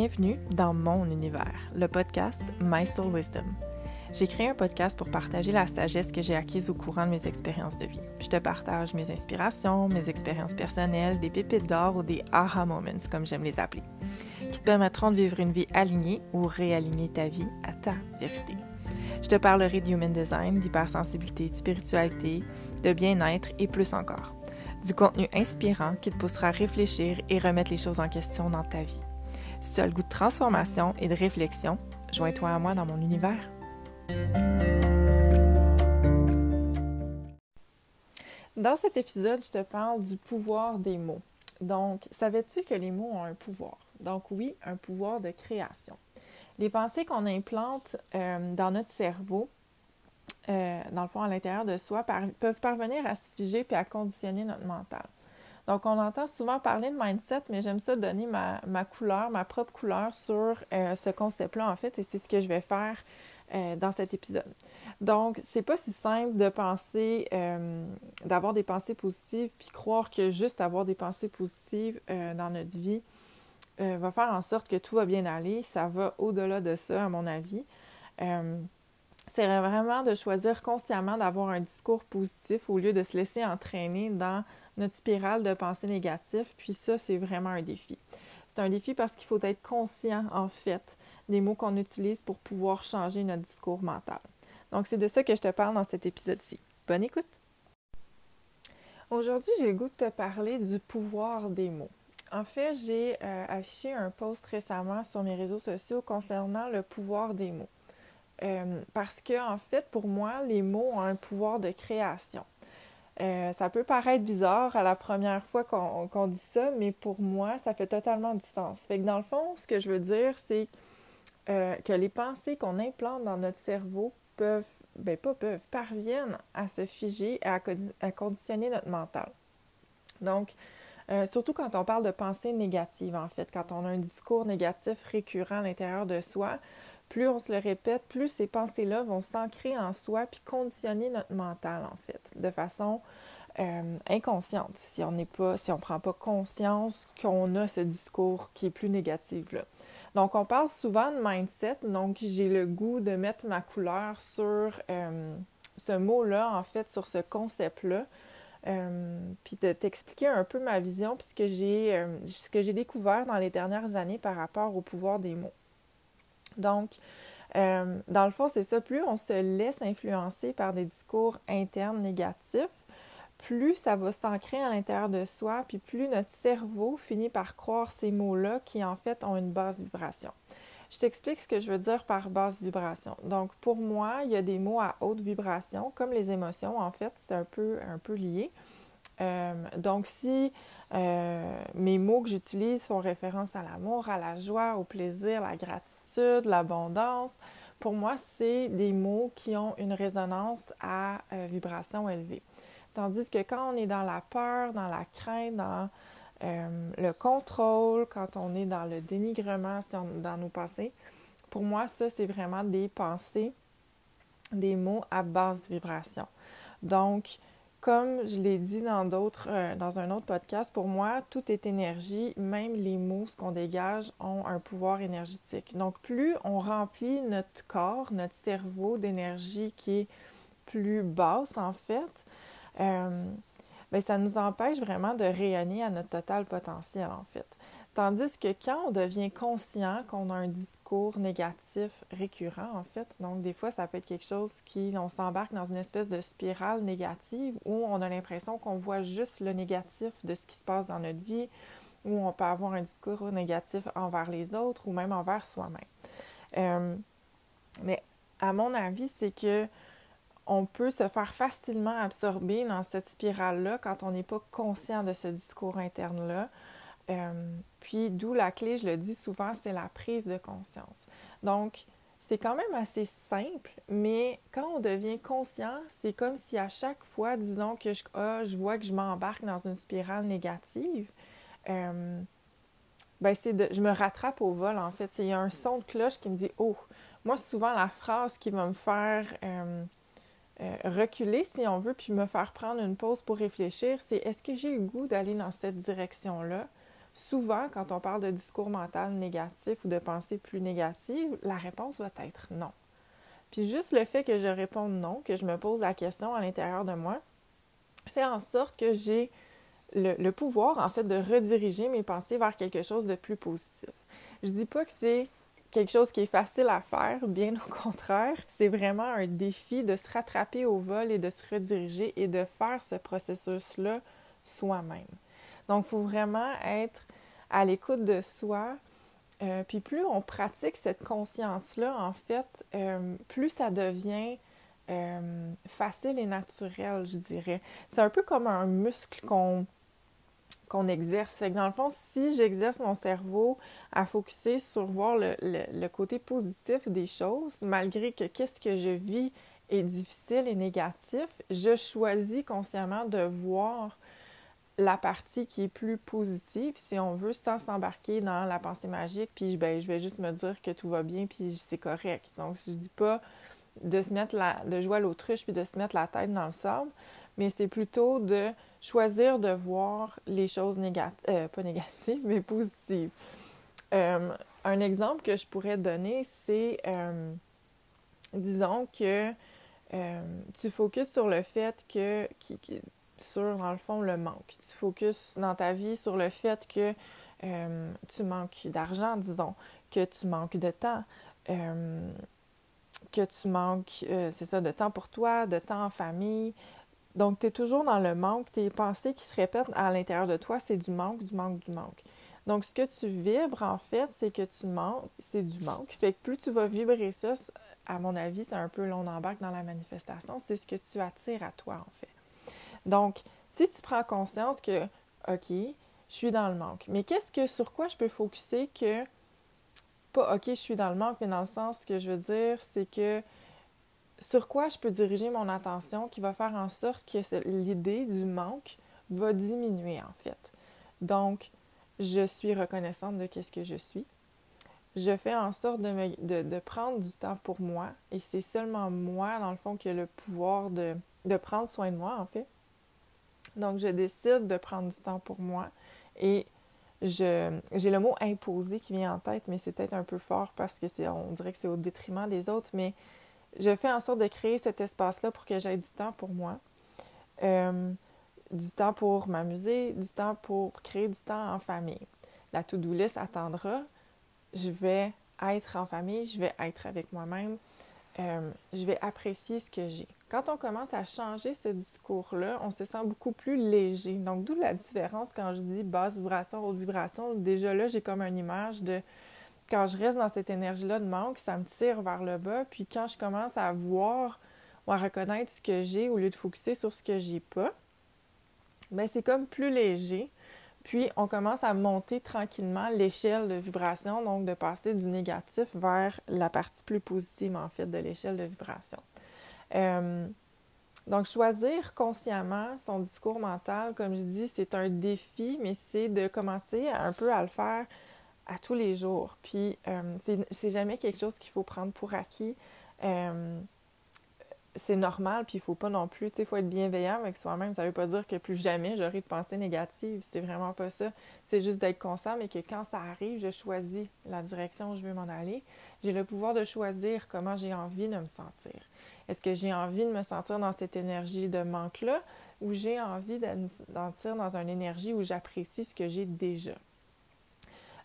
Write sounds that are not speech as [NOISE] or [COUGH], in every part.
Bienvenue dans mon univers, le podcast My Soul Wisdom. J'ai créé un podcast pour partager la sagesse que j'ai acquise au courant de mes expériences de vie. Je te partage mes inspirations, mes expériences personnelles, des pépites d'or ou des aha moments, comme j'aime les appeler, qui te permettront de vivre une vie alignée ou réaligner ta vie à ta vérité. Je te parlerai de human design, d'hypersensibilité, de spiritualité, de bien-être et plus encore. Du contenu inspirant qui te poussera à réfléchir et remettre les choses en question dans ta vie. Si tu as le goût de transformation et de réflexion, joins-toi à moi dans mon univers. Dans cet épisode, je te parle du pouvoir des mots. Donc, savais-tu que les mots ont un pouvoir? Donc oui, un pouvoir de création. Les pensées qu'on implante euh, dans notre cerveau, euh, dans le fond, à l'intérieur de soi, peuvent parvenir à se figer puis à conditionner notre mental. Donc, on entend souvent parler de mindset, mais j'aime ça donner ma, couleur, ma propre couleur sur euh, ce concept-là, en fait, et c'est ce que je vais faire euh, dans cet épisode. Donc, c'est pas si simple de penser, euh, d'avoir des pensées positives, puis croire que juste avoir des pensées positives dans notre vie va faire en sorte que tout va bien aller. Ça va au-delà de ça, à mon avis. C'est vraiment de choisir consciemment d'avoir un discours positif au lieu de se laisser entraîner dans notre spirale de pensée négative. Puis ça, c'est vraiment un défi. C'est un défi parce qu'il faut être conscient, en fait, des mots qu'on utilise pour pouvoir changer notre discours mental. Donc, c'est de ça que je te parle dans cet épisode-ci. Bonne écoute! Aujourd'hui, j'ai le goût de te parler du pouvoir des mots. En fait, j'ai euh, affiché un post récemment sur mes réseaux sociaux concernant le pouvoir des mots. Euh, parce que, en fait, pour moi, les mots ont un pouvoir de création. Euh, ça peut paraître bizarre à la première fois qu'on dit ça, mais pour moi, ça fait totalement du sens. Fait que dans le fond, ce que je veux dire, c'est euh, que les pensées qu'on implante dans notre cerveau peuvent, ben pas peuvent, parviennent à se figer et à, conditionner notre mental. Donc, surtout quand on parle de pensées négatives, en fait, quand on a un discours négatif récurrent à l'intérieur de soi, plus on se le répète, plus ces pensées-là vont s'ancrer en soi puis conditionner notre mental, en fait, de façon euh, inconsciente, si on n'est pas, si on prend pas conscience qu'on a ce discours qui est plus négatif. Là. Donc, on parle souvent de mindset, donc j'ai le goût de mettre ma couleur sur euh, ce mot-là, en fait, sur ce concept-là. Euh, puis de t'expliquer un peu ma vision, puis ce que j'ai découvert dans les dernières années par rapport au pouvoir des mots. Donc, euh, dans le fond, c'est ça, plus on se laisse influencer par des discours internes négatifs, plus ça va s'ancrer à l'intérieur de soi, puis plus notre cerveau finit par croire ces mots-là qui en fait ont une basse vibration. Je t'explique ce que je veux dire par basse vibration. Donc, pour moi, il y a des mots à haute vibration, comme les émotions, en fait, c'est un peu, un peu lié. Euh, donc, si euh, mes mots que j'utilise font référence à l'amour, à la joie, au plaisir, la gratitude, l'abondance. Pour moi, c'est des mots qui ont une résonance à euh, vibration élevée. Tandis que quand on est dans la peur, dans la crainte, dans euh, le contrôle, quand on est dans le dénigrement, dans nos pensées, pour moi, ça, c'est vraiment des pensées, des mots à basse vibration. Donc, comme je l'ai dit dans d'autres, euh, dans un autre podcast, pour moi, tout est énergie, même les mots, ce qu'on dégage, ont un pouvoir énergétique. Donc, plus on remplit notre corps, notre cerveau d'énergie qui est plus basse, en fait, euh, ben, ça nous empêche vraiment de rayonner à notre total potentiel, en fait. Tandis que quand on devient conscient qu'on a un discours négatif récurrent, en fait, donc des fois, ça peut être quelque chose qui, on s'embarque dans une espèce de spirale négative où on a l'impression qu'on voit juste le négatif de ce qui se passe dans notre vie, où on peut avoir un discours négatif envers les autres ou même envers soi-même. Euh, mais à mon avis, c'est que on peut se faire facilement absorber dans cette spirale-là quand on n'est pas conscient de ce discours interne-là. Euh, puis d'où la clé, je le dis souvent, c'est la prise de conscience. Donc, c'est quand même assez simple, mais quand on devient conscient, c'est comme si à chaque fois, disons que je, ah, je vois que je m'embarque dans une spirale négative, euh, ben c'est de, je me rattrape au vol en fait. Il y a un son de cloche qui me dit Oh, moi, souvent la phrase qui va me faire euh, reculer, si on veut, puis me faire prendre une pause pour réfléchir, c'est est-ce que j'ai le goût d'aller dans cette direction-là? Souvent, quand on parle de discours mental négatif ou de pensée plus négative, la réponse va être non. Puis juste le fait que je réponde non, que je me pose la question à l'intérieur de moi, fait en sorte que j'ai le, pouvoir, en fait, de rediriger mes pensées vers quelque chose de plus positif. Je dis pas que c'est quelque chose qui est facile à faire, bien au contraire, c'est vraiment un défi de se rattraper au vol et de se rediriger et de faire ce processus-là soi-même. Donc, il faut vraiment être à l'écoute de soi. Euh, puis plus on pratique cette conscience-là, en fait, euh, plus ça devient euh, facile et naturel, je dirais. C'est un peu comme un muscle qu'on qu'on exerce. Dans le fond, si j'exerce mon cerveau à focuser sur voir le, le, côté positif des choses, malgré que qu'est-ce que je vis est difficile et négatif, je choisis consciemment de voir la partie qui est plus positive, si on veut, sans s'embarquer dans la pensée magique, puis ben, je vais juste me dire que tout va bien, puis c'est correct. Donc, je dis pas de se mettre la, de jouer à l'autruche, puis de se mettre la tête dans le sable, mais c'est plutôt de choisir de voir les choses négatives, euh, pas négatives, mais positives. Euh, un exemple que je pourrais donner, c'est, euh, disons que tu focuses sur le fait que, sur, dans le fond, le manque. Tu focuses dans ta vie sur le fait que euh, tu manques d'argent, disons, que tu manques de temps, euh, que tu manques, euh, c'est ça, de temps pour toi, de temps en famille. Donc, tu es toujours dans le manque. Tes pensées qui se répètent à l'intérieur de toi, c'est du manque, du manque, du manque. Donc, ce que tu vibres, en fait, c'est que tu manques, c'est du manque. Fait que plus tu vas vibrer ça, à mon avis, c'est un peu long embarque dans la manifestation, c'est ce que tu attires à toi, en fait. Donc, si tu prends conscience que, OK, je suis dans le manque, mais qu'est-ce que, sur quoi je peux focuser que, pas OK, je suis dans le manque, mais dans le sens que je veux dire, c'est que sur quoi je peux diriger mon attention qui va faire en sorte que l'idée du manque va diminuer en fait. Donc, je suis reconnaissante de qu'est-ce que je suis. Je fais en sorte de, de, prendre du temps pour moi et c'est seulement moi, dans le fond, qui a le pouvoir de, de prendre soin de moi en fait. Donc, je décide de prendre du temps pour moi et j'ai le mot imposer qui vient en tête, mais c'est peut-être un peu fort parce que on dirait que c'est au détriment des autres, mais je fais en sorte de créer cet espace-là pour que j'aie du temps pour moi, euh, du temps pour m'amuser, du temps pour créer du temps en famille. La to-do list attendra. Je vais être en famille, je vais être avec moi-même, euh, je vais apprécier ce que j'ai. Quand on commence à changer ce discours-là, on se sent beaucoup plus léger. Donc, d'où la différence quand je dis basse vibration, haute vibration. Déjà là, j'ai comme une image de quand je reste dans cette énergie-là de manque, ça me tire vers le bas. Puis quand je commence à voir ou à reconnaître ce que j'ai au lieu de focuser sur ce que j'ai pas, bien, c'est comme plus léger. Puis, on commence à monter tranquillement l'échelle de vibration, donc de passer du négatif vers la partie plus positive, en fait, de l'échelle de vibration. Euh, donc, choisir consciemment son discours mental, comme je dis, c'est un défi, mais c'est de commencer un peu à le faire à tous les jours. Puis, euh, c'est jamais quelque chose qu'il faut prendre pour acquis. Euh, c'est normal, puis il faut pas non plus, tu sais, faut être bienveillant avec soi-même. Ça veut pas dire que plus jamais j'aurai de pensées négatives. C'est vraiment pas ça. C'est juste d'être conscient, mais que quand ça arrive, je choisis la direction où je veux m'en aller. J'ai le pouvoir de choisir comment j'ai envie de me sentir. Est-ce que j'ai envie de me sentir dans cette énergie de manque-là ou j'ai envie d'entrer dans une énergie où j'apprécie ce que j'ai déjà?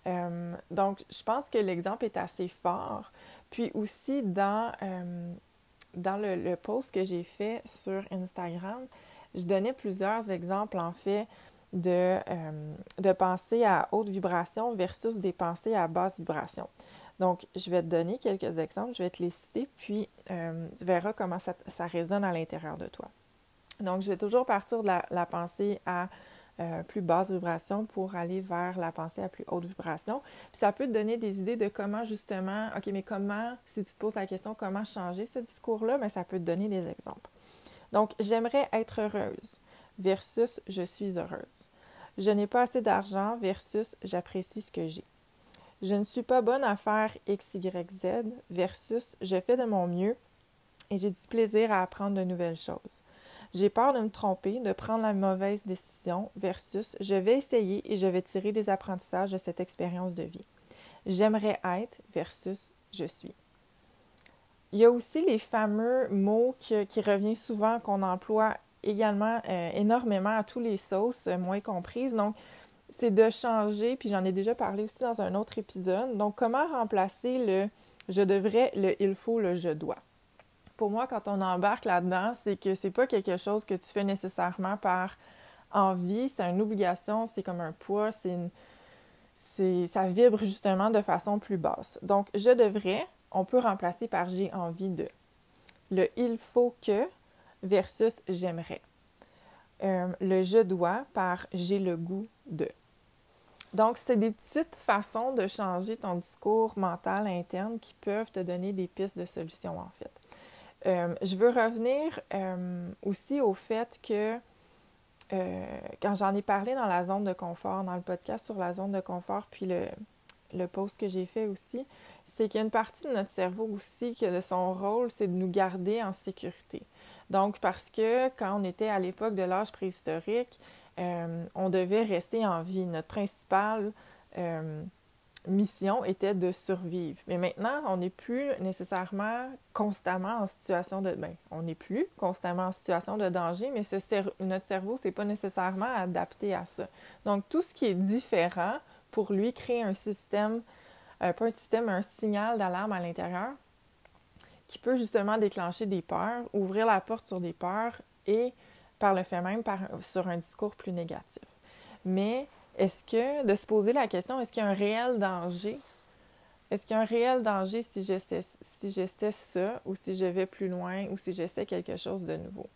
Euh, donc, je pense que l'exemple est assez fort. Puis aussi, dans, euh, le, post que j'ai fait sur Instagram, je donnais plusieurs exemples, en fait, de, euh, de pensées à haute vibration versus des pensées à basse vibration. Donc, je vais te donner quelques exemples, je vais te les citer, puis euh, tu verras comment ça, résonne à l'intérieur de toi. Donc, je vais toujours partir de la, pensée à euh, plus basse vibration pour aller vers la pensée à plus haute vibration. Puis ça peut te donner des idées de comment justement, OK, mais comment, si tu te poses la question, comment changer ce discours-là, mais ça peut te donner des exemples. Donc, j'aimerais être heureuse versus je suis heureuse. Je n'ai pas assez d'argent versus j'apprécie ce que j'ai. Je ne suis pas bonne à faire X, Y, Z versus je fais de mon mieux et j'ai du plaisir à apprendre de nouvelles choses. J'ai peur de me tromper, de prendre la mauvaise décision versus je vais essayer et je vais tirer des apprentissages de cette expérience de vie. J'aimerais être versus je suis. Il y a aussi les fameux mots qui, reviennent souvent, qu'on emploie également euh, énormément à tous les sauces, euh, moi comprises. Donc, c'est de changer, puis j'en ai déjà parlé aussi dans un autre épisode. Donc, comment remplacer le je devrais, le il faut, le je dois. Pour moi, quand on embarque là-dedans, c'est que c'est pas quelque chose que tu fais nécessairement par envie, c'est une obligation, c'est comme un poids, c'est c'est, ça vibre justement de façon plus basse. Donc, je devrais, on peut remplacer par j'ai envie de. Le il faut que versus j'aimerais. Euh, le je dois par j'ai le goût de. Donc, c'est des petites façons de changer ton discours mental interne qui peuvent te donner des pistes de solutions, en fait. Euh, je veux revenir euh, aussi au fait que quand j'en ai parlé dans la zone de confort, dans le podcast sur la zone de confort, puis le, le post que j'ai fait aussi, c'est qu'il y a une partie de notre cerveau aussi que de son rôle, c'est de nous garder en sécurité. Donc, parce que quand on était à l'époque de l'âge préhistorique, euh, on devait rester en vie. Notre principale euh, mission était de survivre. Mais maintenant, on n'est plus nécessairement constamment en situation de... Ben, on n'est plus constamment en situation de danger, mais notre cerveau, c'est pas nécessairement adapté à ça. Donc, tout ce qui est différent, pour lui, crée un système, euh, pas un système, un signal d'alarme à l'intérieur qui peut justement déclencher des peurs, ouvrir la porte sur des peurs et par le fait même sur un discours plus négatif. Mais est-ce que, de se poser la question, est-ce qu'il y a un réel danger? Est-ce qu'il y a un réel danger si j'essaie si ça ou si je vais plus loin ou si j'essaie quelque chose de nouveau?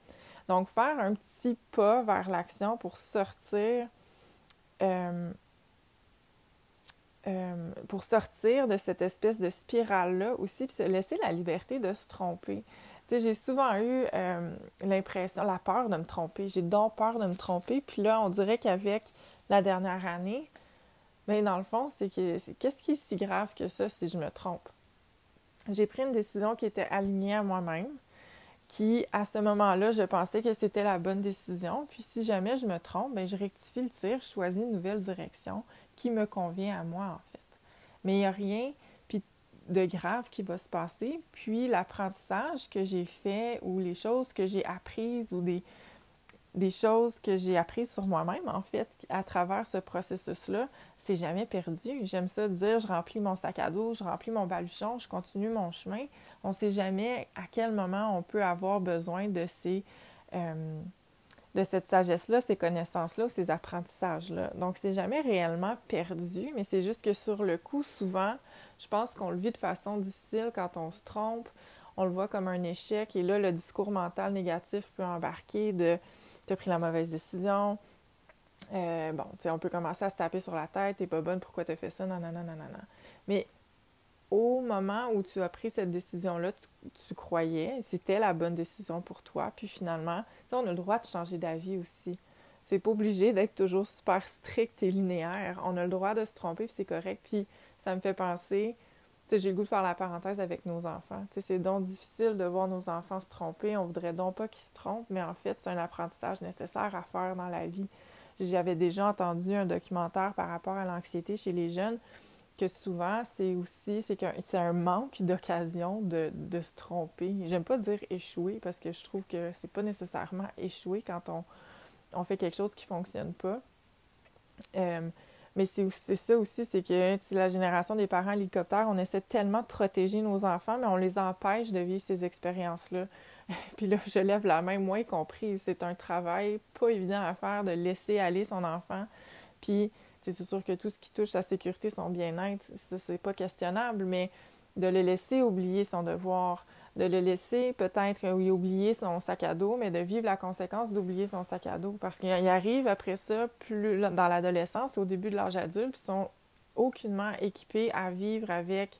Donc, faire un petit pas vers l'action pour sortir euh, euh, pour sortir de cette espèce de spirale-là aussi, puis se laisser la liberté de se tromper. J'ai souvent eu euh, l'impression, la peur de me tromper. J'ai donc peur de me tromper. Puis là, on dirait qu'avec la dernière année, mais ben, dans le fond, c'est que qu'est-ce qui est si grave que ça si je me trompe? J'ai pris une décision qui était alignée à moi-même, qui, à ce moment-là, je pensais que c'était la bonne décision. Puis si jamais je me trompe, bien, je rectifie le tir, je choisis une nouvelle direction qui me convient à moi, en fait. Mais il n'y a rien de grave qui va se passer. Puis l'apprentissage que j'ai fait ou les choses que j'ai apprises ou des, choses que j'ai apprises sur moi-même, en fait, à travers ce processus-là, c'est jamais perdu. J'aime ça dire, je remplis mon sac à dos, je remplis mon baluchon, je continue mon chemin. On ne sait jamais à quel moment on peut avoir besoin de ces... Euh, de cette sagesse-là, ces connaissances-là ou ces apprentissages-là. Donc, c'est jamais réellement perdu, mais c'est juste que sur le coup, souvent, je pense qu'on le vit de façon difficile quand on se trompe. On le voit comme un échec et là, le discours mental négatif peut embarquer de tu pris la mauvaise décision. Euh, bon, tu sais, on peut commencer à se taper sur la tête, t'es pas bonne, pourquoi tu as fait ça, non, non, non, non, non. Au moment où tu as pris cette décision-là, tu, croyais, c'était la bonne décision pour toi. Puis finalement, on a le droit de changer d'avis aussi. C'est pas obligé d'être toujours super strict et linéaire. On a le droit de se tromper, puis c'est correct. Puis ça me fait penser, j'ai le goût de faire la parenthèse avec nos enfants. C'est donc difficile de voir nos enfants se tromper. On voudrait donc pas qu'ils se trompent, mais en fait, c'est un apprentissage nécessaire à faire dans la vie. J'avais déjà entendu un documentaire par rapport à l'anxiété chez les jeunes que souvent, c'est aussi c'est c'est un manque d'occasion de, se tromper. J'aime pas dire échouer parce que je trouve que c'est pas nécessairement échouer quand on, on fait quelque chose qui fonctionne pas. Euh, mais c'est ça aussi, c'est que la génération des parents hélicoptères, on essaie tellement de protéger nos enfants, mais on les empêche de vivre ces expériences-là. [LAUGHS] Puis là, je lève la main, moi y compris. C'est un travail pas évident à faire de laisser aller son enfant. Puis c'est sûr que tout ce qui touche sa sécurité, son bien-être, ça, c'est pas questionnable, mais de le laisser oublier son devoir, de le laisser peut-être oui, oublier son sac à dos, mais de vivre la conséquence d'oublier son sac à dos. Parce qu'il arrive après ça, plus dans l'adolescence, au début de l'âge adulte, puis sont aucunement équipés à vivre avec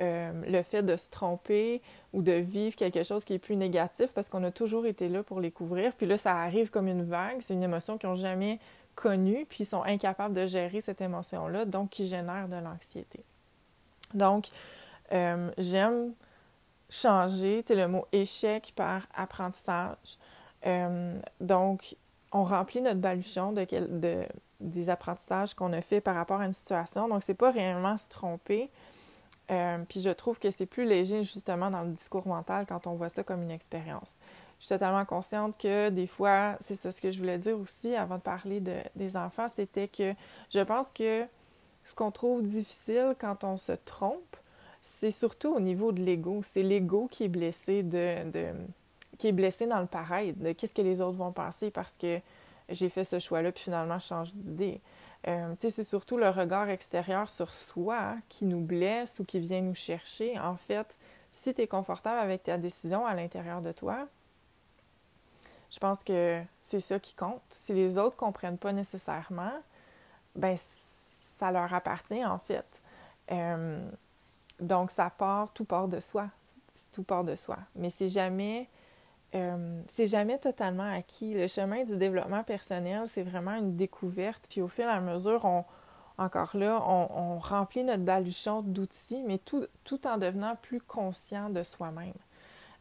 euh, le fait de se tromper ou de vivre quelque chose qui est plus négatif parce qu'on a toujours été là pour les couvrir. Puis là, ça arrive comme une vague. C'est une émotion qu'ils n'ont jamais connus, puis ils sont incapables de gérer cette émotion-là, donc qui génère de l'anxiété. Donc, euh, j'aime changer le mot échec par apprentissage. Euh, donc, on remplit notre baluchon de, de des apprentissages qu'on a fait par rapport à une situation. Donc, c'est pas réellement se tromper. Euh, puis je trouve que c'est plus léger justement dans le discours mental quand on voit ça comme une expérience. Je suis totalement consciente que des fois, c'est ça ce que je voulais dire aussi avant de parler de, des enfants, c'était que je pense que ce qu'on trouve difficile quand on se trompe, c'est surtout au niveau de l'ego. C'est l'ego qui est blessé de, de, qui est blessé dans le pareil, de qu'est-ce que les autres vont penser parce que j'ai fait ce choix-là, puis finalement, je change d'idée. Euh, c'est surtout le regard extérieur sur soi qui nous blesse ou qui vient nous chercher. En fait, si tu es confortable avec ta décision à l'intérieur de toi, je pense que c'est ça qui compte. Si les autres ne comprennent pas nécessairement, ben ça leur appartient en fait. Euh, donc ça part, tout part de soi. Tout part de soi. Mais c'est jamais euh, c'est jamais totalement acquis. Le chemin du développement personnel, c'est vraiment une découverte. Puis au fur et à mesure, on, encore là, on, remplit notre baluchon d'outils, mais tout, tout, en devenant plus conscient de soi-même.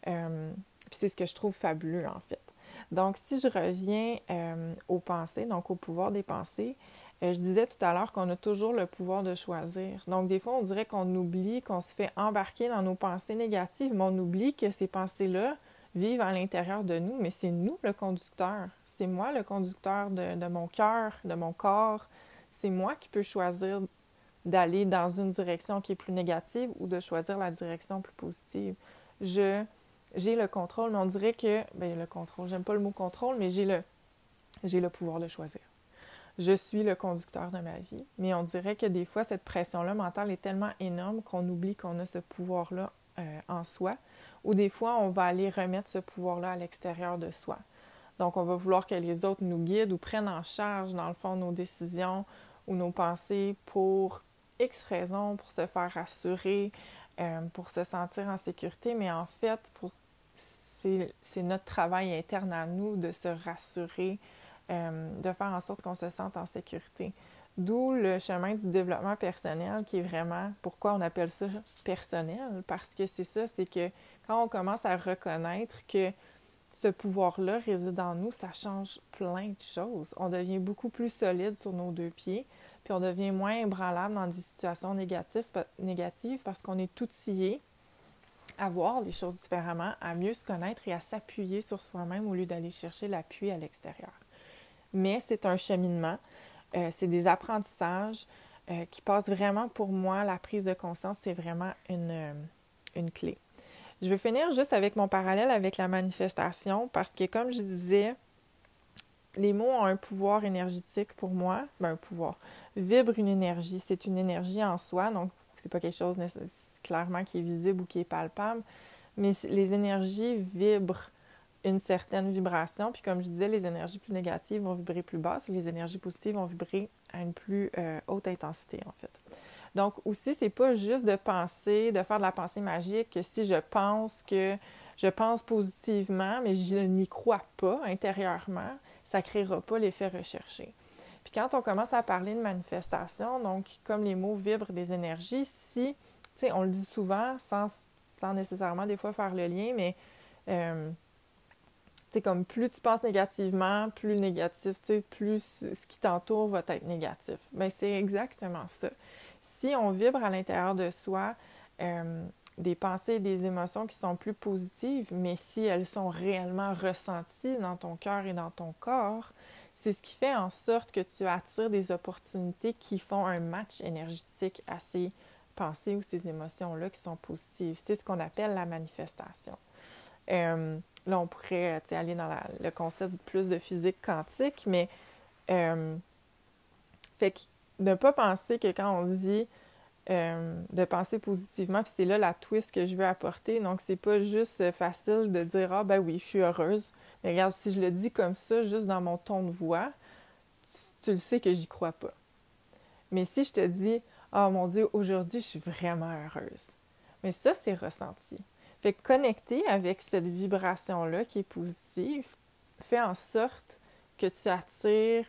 Euh, puis c'est ce que je trouve fabuleux, en fait. Donc, si je reviens euh, aux pensées, donc au pouvoir des pensées, je disais tout à l'heure qu'on a toujours le pouvoir de choisir. Donc, des fois, on dirait qu'on oublie, qu'on se fait embarquer dans nos pensées négatives, mais on oublie que ces pensées-là, vivent à l'intérieur de nous, mais c'est nous le conducteur. C'est moi le conducteur de, mon cœur, de mon corps. C'est moi qui peux choisir d'aller dans une direction qui est plus négative ou de choisir la direction plus positive. Je j'ai le contrôle, mais on dirait que ben le contrôle, j'aime pas le mot contrôle, mais j'ai le j'ai le pouvoir de choisir. Je suis le conducteur de ma vie, mais on dirait que des fois cette pression-là mentale est tellement énorme qu'on oublie qu'on a ce pouvoir-là euh, en soi, ou des fois, on va aller remettre ce pouvoir-là à l'extérieur de soi. Donc, on va vouloir que les autres nous guident ou prennent en charge, dans le fond, nos décisions ou nos pensées pour X raisons, pour se faire rassurer, euh, pour se sentir en sécurité. Mais en fait, pour c'est notre travail interne à nous de se rassurer, euh, de faire en sorte qu'on se sente en sécurité. D'où le chemin du développement personnel qui est vraiment pourquoi on appelle ça personnel, parce que c'est ça, c'est que quand on commence à reconnaître que ce pouvoir-là réside en nous, ça change plein de choses. On devient beaucoup plus solide sur nos deux pieds, puis on devient moins ébranlable dans des situations négatives, négatives parce qu'on est outillé à voir les choses différemment, à mieux se connaître et à s'appuyer sur soi-même au lieu d'aller chercher l'appui à l'extérieur. Mais c'est un cheminement. Euh, c'est des apprentissages euh, qui passent vraiment pour moi. La prise de conscience, c'est vraiment une, euh, une clé. Je vais finir juste avec mon parallèle avec la manifestation parce que, comme je disais, les mots ont un pouvoir énergétique pour moi. Ben, un pouvoir. Vibre une énergie. C'est une énergie en soi, donc c'est pas quelque chose clairement qui est visible ou qui est palpable, mais les énergies vibrent une certaine vibration. Puis comme je disais, les énergies plus négatives vont vibrer plus basse et les énergies positives vont vibrer à une plus euh, haute intensité, en fait. Donc aussi, c'est pas juste de penser, de faire de la pensée magique, que si je pense que je pense positivement, mais je n'y crois pas intérieurement, ça ne créera pas l'effet recherché. Puis quand on commence à parler de manifestation, donc comme les mots vibrent des énergies, si, sais, on le dit souvent sans, sans nécessairement des fois faire le lien, mais euh, c'est comme plus tu penses négativement, plus négatif, plus ce qui t'entoure va être négatif. Bien, c'est exactement ça. Si on vibre à l'intérieur de soi euh, des pensées et des émotions qui sont plus positives, mais si elles sont réellement ressenties dans ton cœur et dans ton corps, c'est ce qui fait en sorte que tu attires des opportunités qui font un match énergétique ces ou ces émotions-là qui sont positives. C'est ce qu'on appelle la manifestation. Euh, là, on pourrait aller dans le concept plus de physique quantique, mais euh, fait que ne pas penser que quand on dit euh, de penser positivement, puis c'est là la twist que je veux apporter. Donc, c'est pas juste facile de dire Ah, ben oui, je suis heureuse. Mais regarde, si je le dis comme ça, juste dans mon ton de voix, tu, le sais que j'y crois pas. Mais si je te dis Ah, mon Dieu, aujourd'hui, je suis vraiment heureuse. Mais ça, c'est ressenti. Fait que connecter avec cette vibration-là qui est positive fait en sorte que tu attires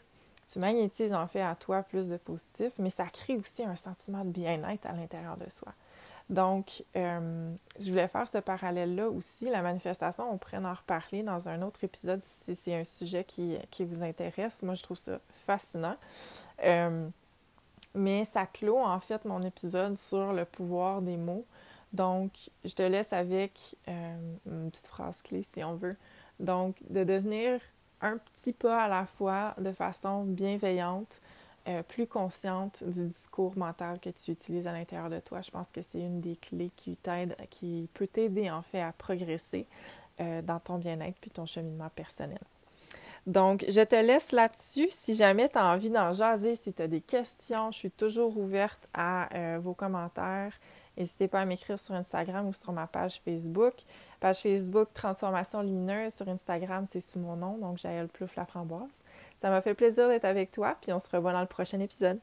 tu magnétises en fait à toi plus de positif, mais ça crée aussi un sentiment de bien-être à l'intérieur de soi. Donc, euh, je voulais faire ce parallèle-là aussi. La manifestation, on pourrait en reparler dans un autre épisode si c'est un sujet qui, vous intéresse. Moi, je trouve ça fascinant. Euh, mais ça clôt en fait mon épisode sur le pouvoir des mots. Donc, je te laisse avec euh, une petite phrase clé si on veut. Donc, de devenir un petit pas à la fois de façon bienveillante, euh, plus consciente du discours mental que tu utilises à l'intérieur de toi. Je pense que c'est une des clés qui t'aide, qui peut t'aider en fait à progresser euh, dans ton bien-être puis ton cheminement personnel. Donc, je te laisse là-dessus. Si jamais tu as envie d'en jaser, si tu as des questions, je suis toujours ouverte à euh, vos commentaires. N'hésitez pas à m'écrire sur Instagram ou sur ma page Facebook. Page Facebook Transformation Lumineuse. Sur Instagram, c'est sous mon nom, donc Jaël Plouf La Framboise. Ça m'a fait plaisir d'être avec toi, puis on se revoit dans le prochain épisode.